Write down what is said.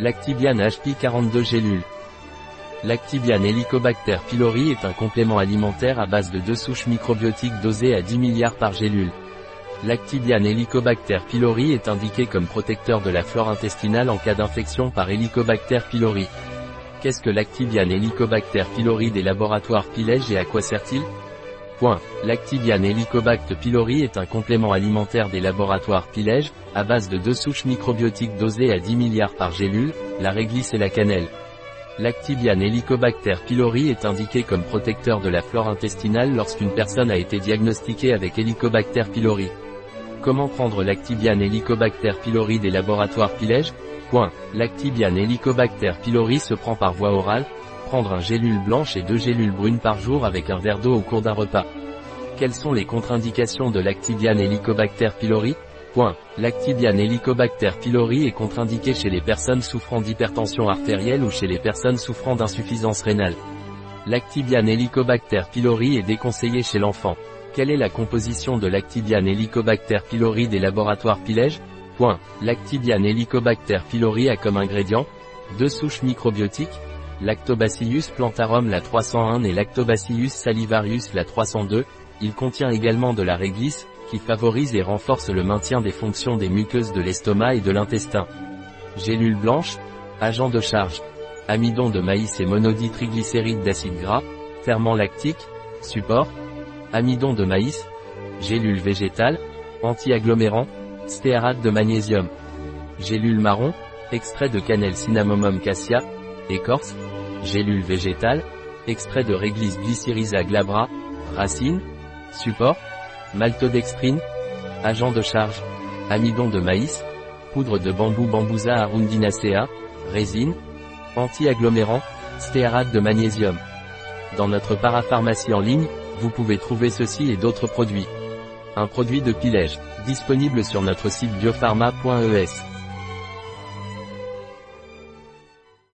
Lactibiane HP 42 gélules. Lactibiane Helicobacter pylori est un complément alimentaire à base de deux souches microbiotiques dosées à 10 milliards par gélule. Lactibiane Helicobacter pylori est indiqué comme protecteur de la flore intestinale en cas d'infection par Helicobacter pylori. Qu'est-ce que Lactibiane Helicobacter pylori des laboratoires Pilège et à quoi sert-il? Point. Lactibiane Helicobacter pylori est un complément alimentaire des laboratoires Pilège, à base de deux souches microbiotiques dosées à 10 milliards par gélule, la réglisse et la cannelle. Lactibiane Helicobacter pylori est indiqué comme protecteur de la flore intestinale lorsqu'une personne a été diagnostiquée avec Helicobacter pylori. Comment prendre Lactibiane Helicobacter pylori des laboratoires Pilège? Point. Lactibiane Helicobacter pylori se prend par voie orale, prendre un gélule blanche et deux gélules brunes par jour avec un verre d'eau au cours d'un repas. Quelles sont les contre-indications de Lactibiane Helicobacter pylori Point. Lactibiane Helicobacter pylori est contre-indiqué chez les personnes souffrant d'hypertension artérielle ou chez les personnes souffrant d'insuffisance rénale. Lactibiane Helicobacter pylori est déconseillé chez l'enfant. Quelle est la composition de Lactibiane Helicobacter pylori des laboratoires Pilège Point. Lactibiane Helicobacter pylori a comme ingrédient deux souches microbiotiques, Lactobacillus plantarum la 301 et Lactobacillus salivarius la 302, il contient également de la réglisse, qui favorise et renforce le maintien des fonctions des muqueuses de l'estomac et de l'intestin. Gélules blanches, agent de charge, amidon de maïs et monoditriglycérides d'acide gras, ferment lactique, support, amidon de maïs, gélules végétales, anti-agglomérant, stéarate de magnésium, gélules marron, extrait de cannelle cinnamomum cassia, écorce, gélules végétales, extrait de réglisse glycyrrhiza glabra, racine, support, maltodextrine, agent de charge, amidon de maïs, poudre de bambou bambousa arundinacea, résine, anti-agglomérant, stéarate de magnésium. Dans notre parapharmacie en ligne, vous pouvez trouver ceci et d'autres produits. Un produit de pilège, disponible sur notre site biopharma.es.